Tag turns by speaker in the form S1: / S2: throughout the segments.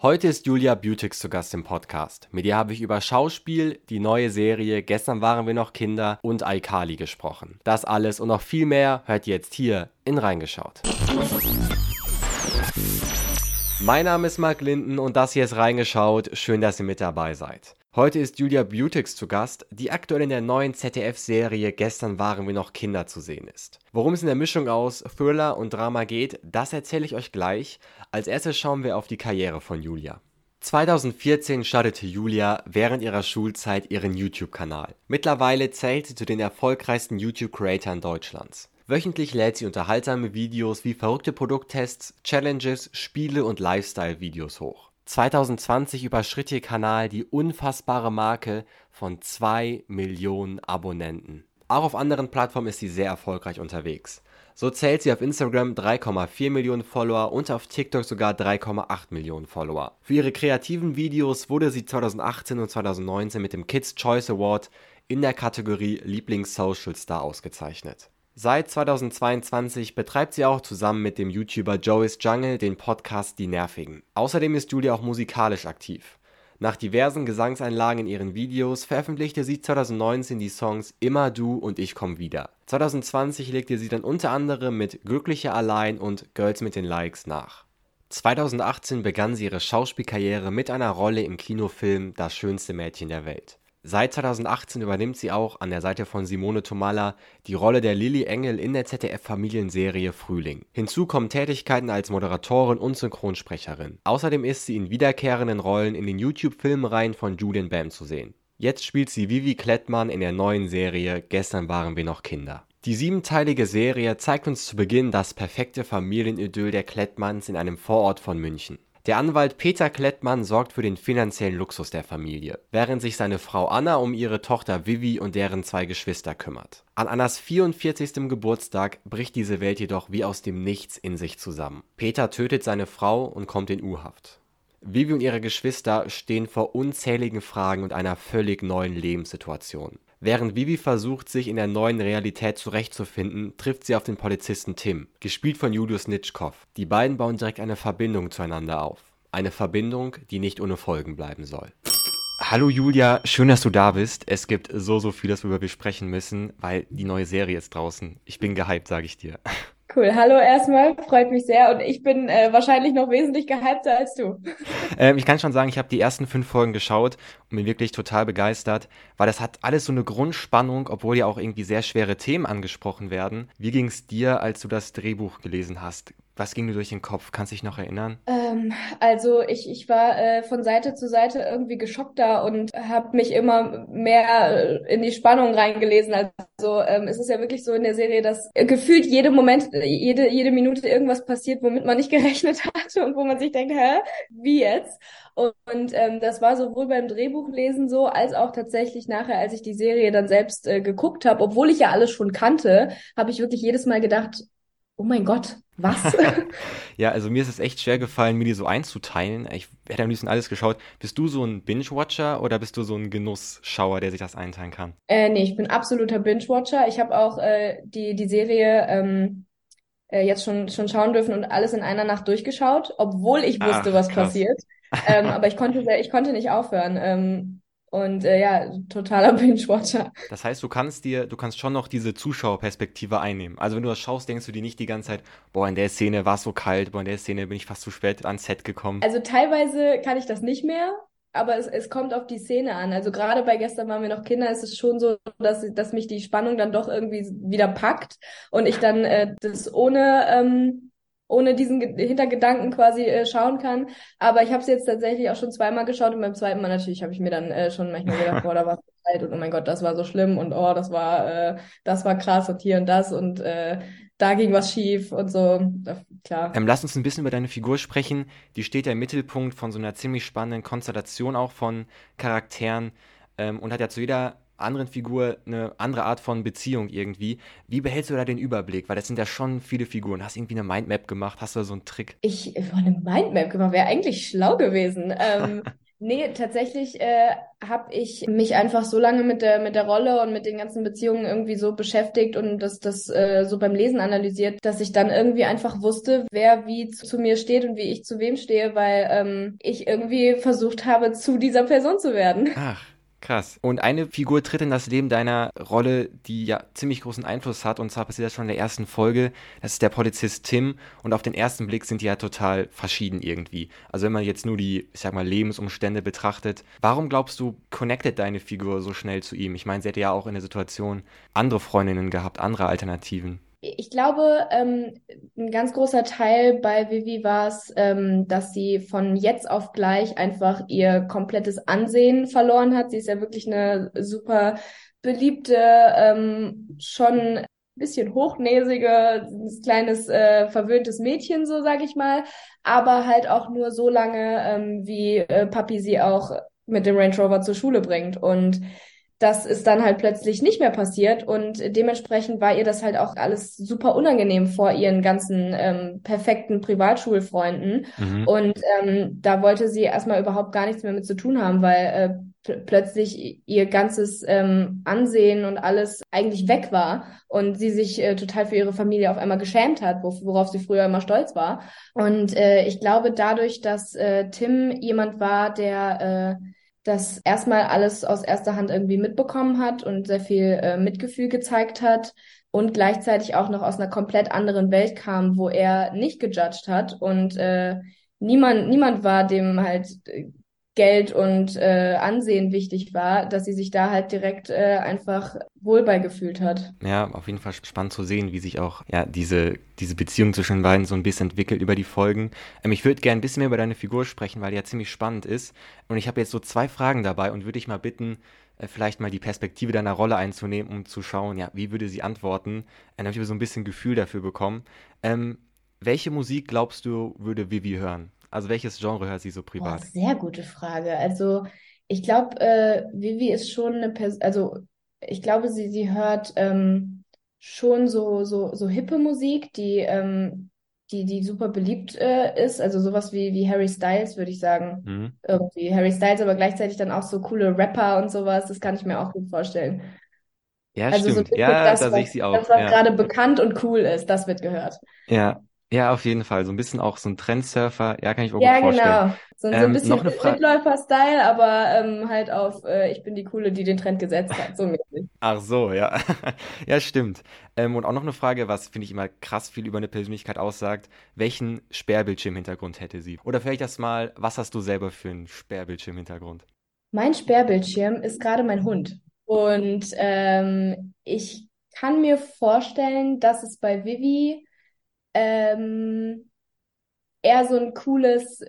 S1: Heute ist Julia Beautix zu Gast im Podcast. Mit ihr habe ich über Schauspiel, die neue Serie Gestern waren wir noch Kinder und iCarly gesprochen. Das alles und noch viel mehr hört ihr jetzt hier in Reingeschaut. Mein Name ist Mark Linden und das hier ist Reingeschaut. Schön, dass ihr mit dabei seid. Heute ist Julia Beautix zu Gast, die aktuell in der neuen ZDF-Serie Gestern waren wir noch Kinder zu sehen ist. Worum es in der Mischung aus Thriller und Drama geht, das erzähle ich euch gleich. Als erstes schauen wir auf die Karriere von Julia. 2014 startete Julia während ihrer Schulzeit ihren YouTube-Kanal. Mittlerweile zählt sie zu den erfolgreichsten YouTube-Creatoren Deutschlands. Wöchentlich lädt sie unterhaltsame Videos wie verrückte Produkttests, Challenges, Spiele und Lifestyle-Videos hoch. 2020 überschritt ihr Kanal die unfassbare Marke von 2 Millionen Abonnenten. Auch auf anderen Plattformen ist sie sehr erfolgreich unterwegs. So zählt sie auf Instagram 3,4 Millionen Follower und auf TikTok sogar 3,8 Millionen Follower. Für ihre kreativen Videos wurde sie 2018 und 2019 mit dem Kids Choice Award in der Kategorie Lieblings Social Star ausgezeichnet. Seit 2022 betreibt sie auch zusammen mit dem YouTuber Joey's Jungle den Podcast Die Nervigen. Außerdem ist Julia auch musikalisch aktiv. Nach diversen Gesangseinlagen in ihren Videos veröffentlichte sie 2019 die Songs Immer du und Ich komm wieder. 2020 legte sie dann unter anderem mit Glücklicher allein und Girls mit den Likes nach. 2018 begann sie ihre Schauspielkarriere mit einer Rolle im Kinofilm Das schönste Mädchen der Welt. Seit 2018 übernimmt sie auch an der Seite von Simone Tomalla die Rolle der Lilly Engel in der ZDF-Familienserie Frühling. Hinzu kommen Tätigkeiten als Moderatorin und Synchronsprecherin. Außerdem ist sie in wiederkehrenden Rollen in den YouTube-Filmreihen von Julian Bam zu sehen. Jetzt spielt sie Vivi Klettmann in der neuen Serie Gestern waren wir noch Kinder. Die siebenteilige Serie zeigt uns zu Beginn das perfekte Familienidyll der Klettmanns in einem Vorort von München. Der Anwalt Peter Klettmann sorgt für den finanziellen Luxus der Familie, während sich seine Frau Anna um ihre Tochter Vivi und deren zwei Geschwister kümmert. An Annas 44. Geburtstag bricht diese Welt jedoch wie aus dem Nichts in sich zusammen. Peter tötet seine Frau und kommt in U-Haft. Vivi und ihre Geschwister stehen vor unzähligen Fragen und einer völlig neuen Lebenssituation. Während Vivi versucht, sich in der neuen Realität zurechtzufinden, trifft sie auf den Polizisten Tim, gespielt von Julius Nitschkow. Die beiden bauen direkt eine Verbindung zueinander auf. Eine Verbindung, die nicht ohne Folgen bleiben soll. Hallo Julia, schön, dass du da bist. Es gibt so, so viel, das wir besprechen müssen, weil die neue Serie ist draußen. Ich bin gehypt, sage ich dir.
S2: Cool, hallo erstmal, freut mich sehr und ich bin äh, wahrscheinlich noch wesentlich gehypter als du.
S1: Ähm, ich kann schon sagen, ich habe die ersten fünf Folgen geschaut und bin wirklich total begeistert, weil das hat alles so eine Grundspannung, obwohl ja auch irgendwie sehr schwere Themen angesprochen werden. Wie ging es dir, als du das Drehbuch gelesen hast? Was ging dir durch den Kopf? Kannst du dich noch erinnern?
S2: Ähm, also ich, ich war äh, von Seite zu Seite irgendwie geschockter und habe mich immer mehr in die Spannung reingelesen. Also ähm, es ist ja wirklich so in der Serie, dass gefühlt jede Moment, jede, jede Minute irgendwas passiert, womit man nicht gerechnet hatte und wo man sich denkt, hä, wie jetzt? Und, und ähm, das war sowohl beim Drehbuchlesen so, als auch tatsächlich nachher, als ich die Serie dann selbst äh, geguckt habe, obwohl ich ja alles schon kannte, habe ich wirklich jedes Mal gedacht, oh mein Gott, was?
S1: ja, also mir ist es echt schwer gefallen, mir die so einzuteilen. Ich hätte am liebsten alles geschaut. Bist du so ein Binge-Watcher oder bist du so ein Genussschauer, der sich das einteilen kann?
S2: Äh, nee, ich bin absoluter Binge-Watcher. Ich habe auch äh, die, die Serie ähm, äh, jetzt schon, schon schauen dürfen und alles in einer Nacht durchgeschaut, obwohl ich wusste, Ach, was krass. passiert. ähm, aber ich konnte, ich konnte nicht aufhören. Ähm, und äh, ja, totaler Binge-Watcher.
S1: Das heißt, du kannst dir, du kannst schon noch diese Zuschauerperspektive einnehmen. Also wenn du das schaust, denkst du dir nicht die ganze Zeit, boah, in der Szene war es so kalt, boah, in der Szene bin ich fast zu spät ans Set gekommen.
S2: Also teilweise kann ich das nicht mehr, aber es, es kommt auf die Szene an. Also gerade bei gestern waren wir noch Kinder, ist es schon so, dass, dass mich die Spannung dann doch irgendwie wieder packt und ich dann äh, das ohne ähm, ohne diesen Hintergedanken quasi äh, schauen kann. Aber ich habe es jetzt tatsächlich auch schon zweimal geschaut und beim zweiten Mal natürlich habe ich mir dann äh, schon manchmal gedacht, boah, da war es und oh mein Gott, das war so schlimm und oh, das war äh, das war krass und hier und das und äh, da ging was schief und so. Klar.
S1: Ähm, lass uns ein bisschen über deine Figur sprechen. Die steht ja im Mittelpunkt von so einer ziemlich spannenden Konstellation auch von Charakteren ähm, und hat ja zu jeder anderen Figur eine andere Art von Beziehung irgendwie. Wie behältst du da den Überblick? Weil das sind ja schon viele Figuren. Hast du irgendwie eine Mindmap gemacht? Hast du da so einen Trick?
S2: Ich eine Mindmap gemacht, wäre eigentlich schlau gewesen. ähm, Nee, tatsächlich äh, habe ich mich einfach so lange mit der mit der Rolle und mit den ganzen Beziehungen irgendwie so beschäftigt und das das äh, so beim Lesen analysiert, dass ich dann irgendwie einfach wusste, wer wie zu, zu mir steht und wie ich zu wem stehe, weil ähm, ich irgendwie versucht habe, zu dieser Person zu werden.
S1: Ach. Krass. Und eine Figur tritt in das Leben deiner Rolle, die ja ziemlich großen Einfluss hat, und zwar passiert das schon in der ersten Folge. Das ist der Polizist Tim. Und auf den ersten Blick sind die ja total verschieden irgendwie. Also wenn man jetzt nur die, ich sag mal, Lebensumstände betrachtet. Warum glaubst du, connectet deine Figur so schnell zu ihm? Ich meine, sie hätte ja auch in der Situation andere Freundinnen gehabt, andere Alternativen.
S2: Ich glaube, ähm, ein ganz großer Teil bei Vivi war es, ähm, dass sie von jetzt auf gleich einfach ihr komplettes Ansehen verloren hat. Sie ist ja wirklich eine super beliebte, ähm, schon ein bisschen hochnäsige, kleines äh, verwöhntes Mädchen, so sag ich mal, aber halt auch nur so lange, ähm, wie äh, Papi sie auch mit dem Range Rover zur Schule bringt. Und das ist dann halt plötzlich nicht mehr passiert. Und dementsprechend war ihr das halt auch alles super unangenehm vor ihren ganzen ähm, perfekten Privatschulfreunden. Mhm. und ähm, da wollte sie erstmal überhaupt gar nichts mehr mit zu tun haben, weil äh, pl plötzlich ihr ganzes ähm, Ansehen und alles eigentlich weg war und sie sich äh, total für ihre Familie auf einmal geschämt hat, worauf sie früher immer stolz war. Und äh, ich glaube dadurch, dass äh, Tim jemand war, der äh, das erstmal alles aus erster Hand irgendwie mitbekommen hat und sehr viel äh, Mitgefühl gezeigt hat und gleichzeitig auch noch aus einer komplett anderen Welt kam, wo er nicht gejudged hat und äh, niemand niemand war dem halt äh, Geld und äh, Ansehen wichtig war, dass sie sich da halt direkt äh, einfach wohl beigefühlt hat.
S1: Ja, auf jeden Fall spannend zu sehen, wie sich auch ja diese, diese Beziehung zwischen beiden so ein bisschen entwickelt über die Folgen. Ähm, ich würde gerne ein bisschen mehr über deine Figur sprechen, weil die ja ziemlich spannend ist. Und ich habe jetzt so zwei Fragen dabei und würde dich mal bitten, äh, vielleicht mal die Perspektive deiner Rolle einzunehmen, um zu schauen, ja, wie würde sie antworten, äh, damit wir so ein bisschen Gefühl dafür bekommen. Ähm, welche Musik glaubst du, würde Vivi hören? Also welches Genre hört sie so privat?
S2: Oh, sehr gute Frage. Also ich glaube, äh, Vivi ist schon eine Person, also ich glaube, sie, sie hört ähm, schon so, so, so hippe Musik, die, ähm, die, die super beliebt äh, ist. Also sowas wie, wie Harry Styles, würde ich sagen. Mhm. Irgendwie Harry Styles, aber gleichzeitig dann auch so coole Rapper und sowas. Das kann ich mir auch gut vorstellen.
S1: Ja, also stimmt. So ja, das, da sehe ich sie auch.
S2: Das, was ja. gerade bekannt und cool ist, das wird gehört.
S1: Ja, ja, auf jeden Fall. So ein bisschen auch so ein Trendsurfer. Ja, kann ich mir ja, gut vorstellen. Ja, genau.
S2: So, so ein ähm, bisschen Mitläufer-Style, aber ähm, halt auf, äh, ich bin die Coole, die den Trend gesetzt hat. So mäßig.
S1: Ach so, ja. ja, stimmt. Ähm, und auch noch eine Frage, was finde ich immer krass viel über eine Persönlichkeit aussagt. Welchen Sperrbildschirmhintergrund hätte sie? Oder vielleicht das mal, was hast du selber für einen Sperrbildschirmhintergrund?
S2: Mein Sperrbildschirm ist gerade mein Hund. Und ähm, ich kann mir vorstellen, dass es bei Vivi ähm, eher so ein cooles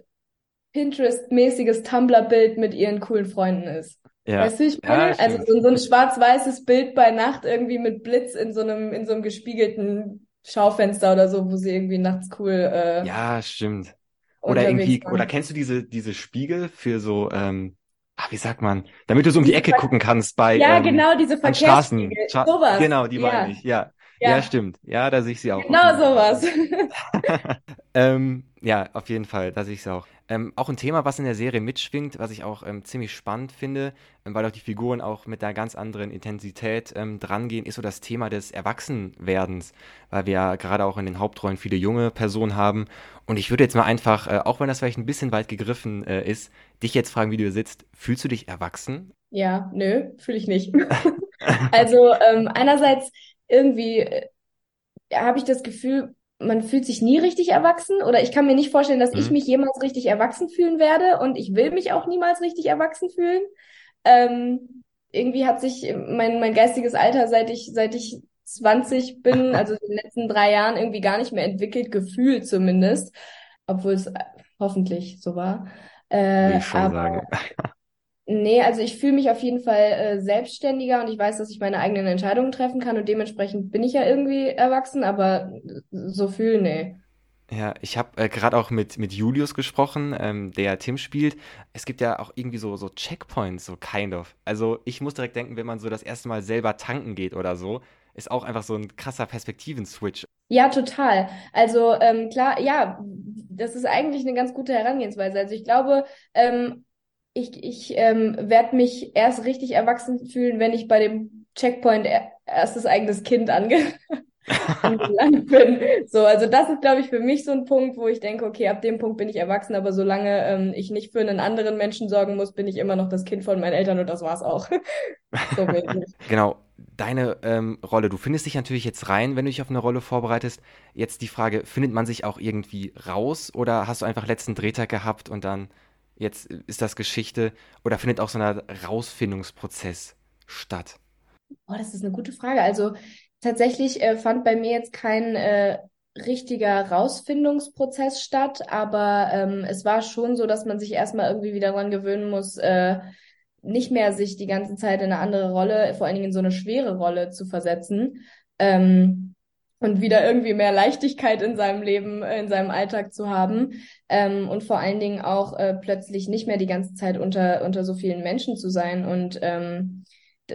S2: Pinterest-mäßiges Tumblr-Bild mit ihren coolen Freunden ist. Ja. Weißt du, ich meine? Ja, also so, so ein schwarz-weißes Bild bei Nacht irgendwie mit Blitz in so einem, in so einem gespiegelten Schaufenster oder so, wo sie irgendwie nachts cool. Äh,
S1: ja, stimmt. Oder irgendwie, waren. oder kennst du diese, diese Spiegel für so, ähm, ach, wie sagt man, damit du so um die Ecke gucken kannst bei
S2: Ja,
S1: ähm,
S2: genau, diese Verkehrsspiegel.
S1: Straßen. Sowas. Genau, die ja. meine ich, ja. Ja. ja, stimmt. Ja, da sehe ich sie auch.
S2: Genau sowas.
S1: ähm, ja, auf jeden Fall, da sehe ich sie auch. Ähm, auch ein Thema, was in der Serie mitschwingt, was ich auch ähm, ziemlich spannend finde, ähm, weil auch die Figuren auch mit einer ganz anderen Intensität ähm, drangehen, ist so das Thema des Erwachsenwerdens, weil wir ja gerade auch in den Hauptrollen viele junge Personen haben. Und ich würde jetzt mal einfach, äh, auch wenn das vielleicht ein bisschen weit gegriffen äh, ist, dich jetzt fragen, wie du hier sitzt. Fühlst du dich erwachsen?
S2: Ja, nö, fühle ich nicht. also ähm, einerseits irgendwie äh, habe ich das Gefühl, man fühlt sich nie richtig erwachsen oder ich kann mir nicht vorstellen, dass mhm. ich mich jemals richtig erwachsen fühlen werde und ich will mich auch niemals richtig erwachsen fühlen. Ähm, irgendwie hat sich mein, mein geistiges Alter, seit ich, seit ich 20 bin, also in den letzten drei Jahren irgendwie gar nicht mehr entwickelt, gefühlt zumindest, obwohl es hoffentlich so war.
S1: Äh, ich schon aber, sagen.
S2: Nee, also ich fühle mich auf jeden Fall äh, selbstständiger und ich weiß, dass ich meine eigenen Entscheidungen treffen kann und dementsprechend bin ich ja irgendwie erwachsen, aber so fühlen, nee.
S1: Ja, ich habe äh, gerade auch mit, mit Julius gesprochen, ähm, der Tim spielt. Es gibt ja auch irgendwie so, so Checkpoints, so kind of. Also ich muss direkt denken, wenn man so das erste Mal selber tanken geht oder so, ist auch einfach so ein krasser Perspektiven-Switch.
S2: Ja, total. Also ähm, klar, ja, das ist eigentlich eine ganz gute Herangehensweise. Also ich glaube, ähm, ich, ich ähm, werde mich erst richtig erwachsen fühlen, wenn ich bei dem Checkpoint erstes eigenes Kind ange angelangt bin. So, also das ist, glaube ich, für mich so ein Punkt, wo ich denke, okay, ab dem Punkt bin ich erwachsen, aber solange ähm, ich nicht für einen anderen Menschen sorgen muss, bin ich immer noch das Kind von meinen Eltern und das war's auch.
S1: so genau. Deine ähm, Rolle, du findest dich natürlich jetzt rein, wenn du dich auf eine Rolle vorbereitest. Jetzt die Frage, findet man sich auch irgendwie raus oder hast du einfach letzten Drehtag gehabt und dann jetzt ist das Geschichte oder findet auch so ein Rausfindungsprozess statt?
S2: Oh, das ist eine gute Frage. Also tatsächlich äh, fand bei mir jetzt kein äh, richtiger Rausfindungsprozess statt, aber ähm, es war schon so, dass man sich erstmal irgendwie wieder daran gewöhnen muss, äh, nicht mehr sich die ganze Zeit in eine andere Rolle, vor allen Dingen in so eine schwere Rolle zu versetzen. Ähm, und wieder irgendwie mehr Leichtigkeit in seinem Leben, in seinem Alltag zu haben ähm, und vor allen Dingen auch äh, plötzlich nicht mehr die ganze Zeit unter unter so vielen Menschen zu sein. Und ähm,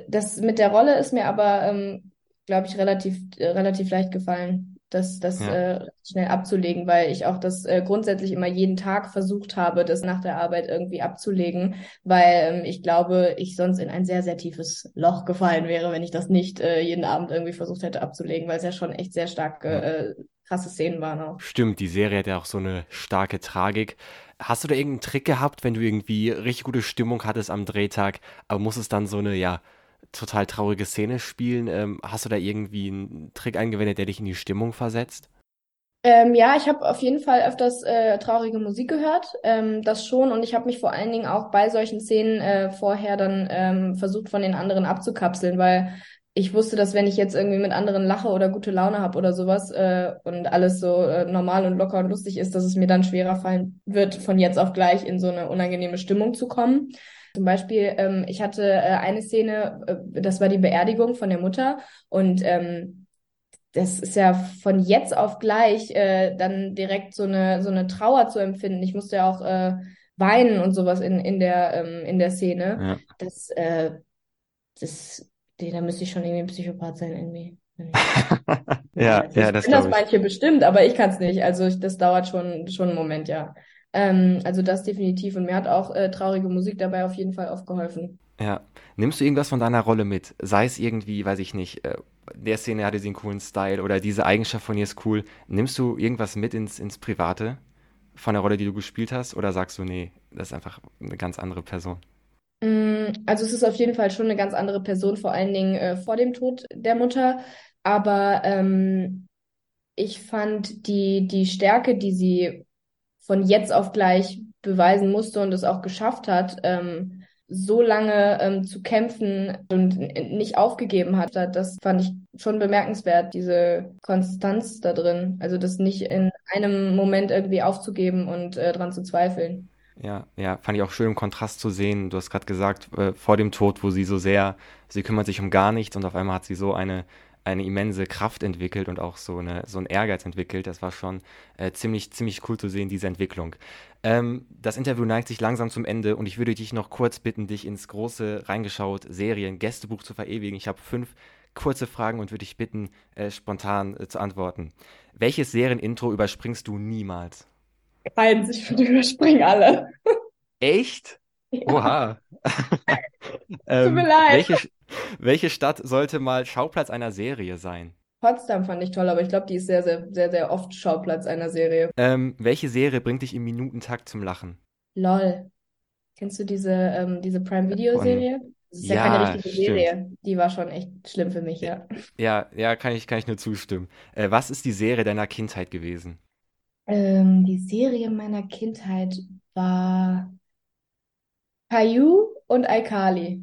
S2: das mit der Rolle ist mir aber ähm, glaube ich relativ äh, relativ leicht gefallen das, das ja. äh, schnell abzulegen, weil ich auch das äh, grundsätzlich immer jeden Tag versucht habe, das nach der Arbeit irgendwie abzulegen, weil ähm, ich glaube, ich sonst in ein sehr, sehr tiefes Loch gefallen wäre, wenn ich das nicht äh, jeden Abend irgendwie versucht hätte abzulegen, weil es ja schon echt sehr stark äh, krasse Szenen waren auch.
S1: Stimmt, die Serie hat ja auch so eine starke Tragik. Hast du da irgendeinen Trick gehabt, wenn du irgendwie richtig gute Stimmung hattest am Drehtag, aber muss es dann so eine, ja, total traurige Szene spielen. Ähm, hast du da irgendwie einen Trick eingewendet, der dich in die Stimmung versetzt?
S2: Ähm, ja, ich habe auf jeden Fall öfters äh, traurige Musik gehört, ähm, das schon. Und ich habe mich vor allen Dingen auch bei solchen Szenen äh, vorher dann ähm, versucht, von den anderen abzukapseln, weil ich wusste, dass wenn ich jetzt irgendwie mit anderen lache oder gute Laune habe oder sowas äh, und alles so äh, normal und locker und lustig ist, dass es mir dann schwerer fallen wird, von jetzt auf gleich in so eine unangenehme Stimmung zu kommen. Zum Beispiel, ähm, ich hatte äh, eine Szene, äh, das war die Beerdigung von der Mutter und ähm, das ist ja von jetzt auf gleich äh, dann direkt so eine so eine Trauer zu empfinden. Ich musste ja auch äh, weinen und sowas in in der ähm, in der Szene. Ja. Das äh, das da müsste ich schon irgendwie ein Psychopath sein irgendwie.
S1: ja,
S2: also ja, das, das manche bestimmt, aber ich kann es nicht. Also ich, das dauert schon schon einen Moment, ja. Ähm, also das definitiv. Und mir hat auch äh, traurige Musik dabei auf jeden Fall aufgeholfen.
S1: Ja. Nimmst du irgendwas von deiner Rolle mit? Sei es irgendwie, weiß ich nicht, äh, der Szene hatte sie einen coolen Style oder diese Eigenschaft von ihr ist cool. Nimmst du irgendwas mit ins, ins Private von der Rolle, die du gespielt hast? Oder sagst du, nee, das ist einfach eine ganz andere Person?
S2: Mm, also es ist auf jeden Fall schon eine ganz andere Person, vor allen Dingen äh, vor dem Tod der Mutter. Aber ähm, ich fand die, die Stärke, die sie von jetzt auf gleich beweisen musste und es auch geschafft hat, ähm, so lange ähm, zu kämpfen und nicht aufgegeben hat, das fand ich schon bemerkenswert, diese Konstanz da drin. Also das nicht in einem Moment irgendwie aufzugeben und äh, dran zu zweifeln.
S1: Ja, ja, fand ich auch schön im Kontrast zu sehen. Du hast gerade gesagt, äh, vor dem Tod, wo sie so sehr, sie kümmert sich um gar nichts und auf einmal hat sie so eine eine immense Kraft entwickelt und auch so, eine, so einen Ehrgeiz entwickelt. Das war schon äh, ziemlich, ziemlich cool zu sehen, diese Entwicklung. Ähm, das Interview neigt sich langsam zum Ende und ich würde dich noch kurz bitten, dich ins große reingeschaut Serien-Gästebuch zu verewigen. Ich habe fünf kurze Fragen und würde dich bitten, äh, spontan äh, zu antworten. Welches Serienintro überspringst du niemals?
S2: Keins, ich überspringe alle.
S1: Echt? Ja. Oha.
S2: ähm, Tut mir leid.
S1: Welche, welche Stadt sollte mal Schauplatz einer Serie sein?
S2: Potsdam fand ich toll, aber ich glaube, die ist sehr, sehr, sehr, sehr oft Schauplatz einer Serie.
S1: Ähm, welche Serie bringt dich im Minutentakt zum Lachen?
S2: LOL. Kennst du diese, ähm, diese Prime Video Serie? Das ist ja, ja keine richtige stimmt. Serie. Die war schon echt schlimm für mich, ja.
S1: Ja, ja, kann ich, kann ich nur zustimmen. Äh, was ist die Serie deiner Kindheit gewesen?
S2: Ähm, die Serie meiner Kindheit war Caillou und iCarly.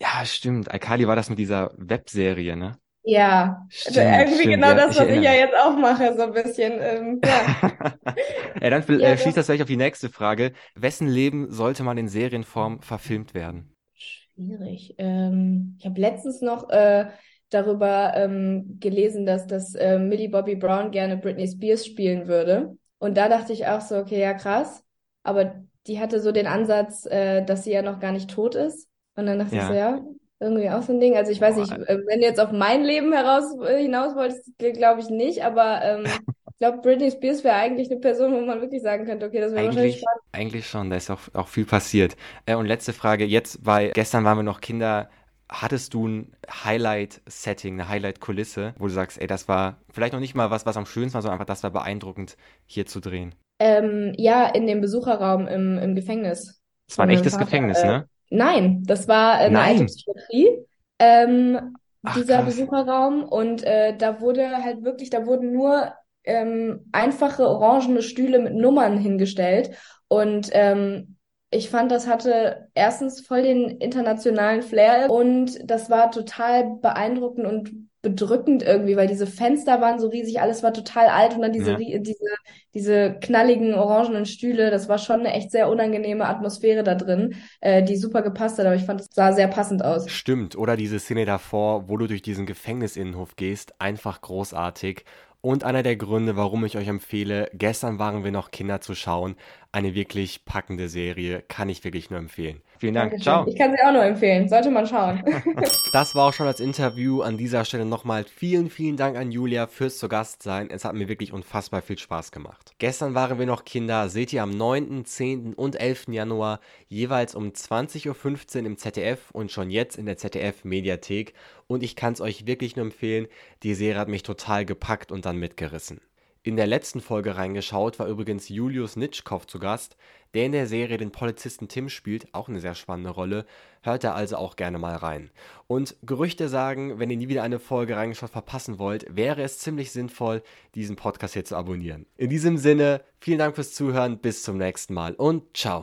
S1: Ja, stimmt. Alkali war das mit dieser Webserie, ne?
S2: Ja,
S1: Stimmt,
S2: irgendwie
S1: stimmt,
S2: genau
S1: ja,
S2: das,
S1: ich
S2: was ich
S1: erinnere
S2: ja jetzt auch mache, so ein bisschen. Ähm, ja.
S1: Ja, dann
S2: Ja,
S1: äh, schließt das gleich auf die nächste Frage. Wessen Leben sollte mal in Serienform verfilmt werden?
S2: Schwierig. Ähm, ich habe letztens noch äh, darüber ähm, gelesen, dass das äh, Millie Bobby Brown gerne Britney Spears spielen würde. Und da dachte ich auch so, okay, ja krass. Aber die hatte so den Ansatz, äh, dass sie ja noch gar nicht tot ist. Und dann dachte ich so,
S1: Ja.
S2: ja, irgendwie auch so ein Ding. Also ich weiß nicht,
S1: Boah,
S2: äh, wenn du jetzt auf mein Leben heraus äh, hinaus wolltest, glaube ich nicht, aber ähm, glaube, Britney Spears wäre eigentlich eine Person, wo man wirklich sagen könnte, okay, das wäre wahrscheinlich
S1: Eigentlich,
S2: spannend.
S1: eigentlich schon, da ist auch, auch viel passiert. Äh, und letzte Frage, jetzt, weil gestern waren wir noch Kinder, hattest du ein Highlight-Setting, eine Highlight-Kulisse, wo du sagst, ey, das war vielleicht noch nicht mal was, was am schönsten war, sondern einfach, das war beeindruckend, hier zu drehen.
S2: Ähm, ja, in dem Besucherraum im, im Gefängnis
S1: Das war ein echtes
S2: Vater.
S1: Gefängnis,
S2: Äh,
S1: ne?
S2: Nein, das war äh, eine alte
S1: Nein.
S2: Psychiatrie. Ähm,
S1: Ach,
S2: dieser
S1: krass.
S2: Besucherraum und äh, da wurde halt wirklich, da wurden nur ähm, einfache orangene Stühle mit Nummern hingestellt und ähm, ich fand, das hatte erstens voll den internationalen Flair und das war total beeindruckend und bedrückend irgendwie, weil diese Fenster waren so riesig, alles war total alt und dann diese,
S1: Ja.
S2: diese, diese knalligen orangenen Stühle, das war schon eine echt sehr unangenehme Atmosphäre da drin, äh, die super gepasst hat, aber ich fand, es sah sehr passend aus.
S1: Stimmt, oder diese Szene davor, wo du durch diesen Gefängnisinnenhof gehst, einfach großartig. Und einer der Gründe, warum ich euch empfehle, gestern waren wir noch Kinder zu schauen. Eine wirklich packende Serie, kann ich wirklich nur empfehlen. Vielen Dank,
S2: Dankeschön.
S1: ciao.
S2: Ich kann sie auch nur empfehlen. Sollte man schauen.
S1: Das war auch schon das Interview. An dieser Stelle nochmal vielen, vielen Dank an Julia fürs zu Gast sein. Es hat mir wirklich unfassbar viel Spaß gemacht. Gestern waren wir noch Kinder. Seht ihr am 9., 10. und 11. Januar jeweils um 20.15 Uhr im ZDF und schon jetzt in der ZDF-Mediathek. Und ich kann es euch wirklich nur empfehlen. Die Serie hat mich total gepackt und dann mitgerissen. In der letzten Folge reingeschaut war übrigens Julius Nitschkow zu Gast, der in der Serie den Polizisten Tim spielt, auch eine sehr spannende Rolle. Hört da also auch gerne mal rein. Und Gerüchte sagen, wenn ihr nie wieder eine Folge reingeschaut verpassen wollt, wäre es ziemlich sinnvoll, diesen Podcast hier zu abonnieren. In diesem Sinne, vielen Dank fürs Zuhören, bis zum nächsten Mal und ciao.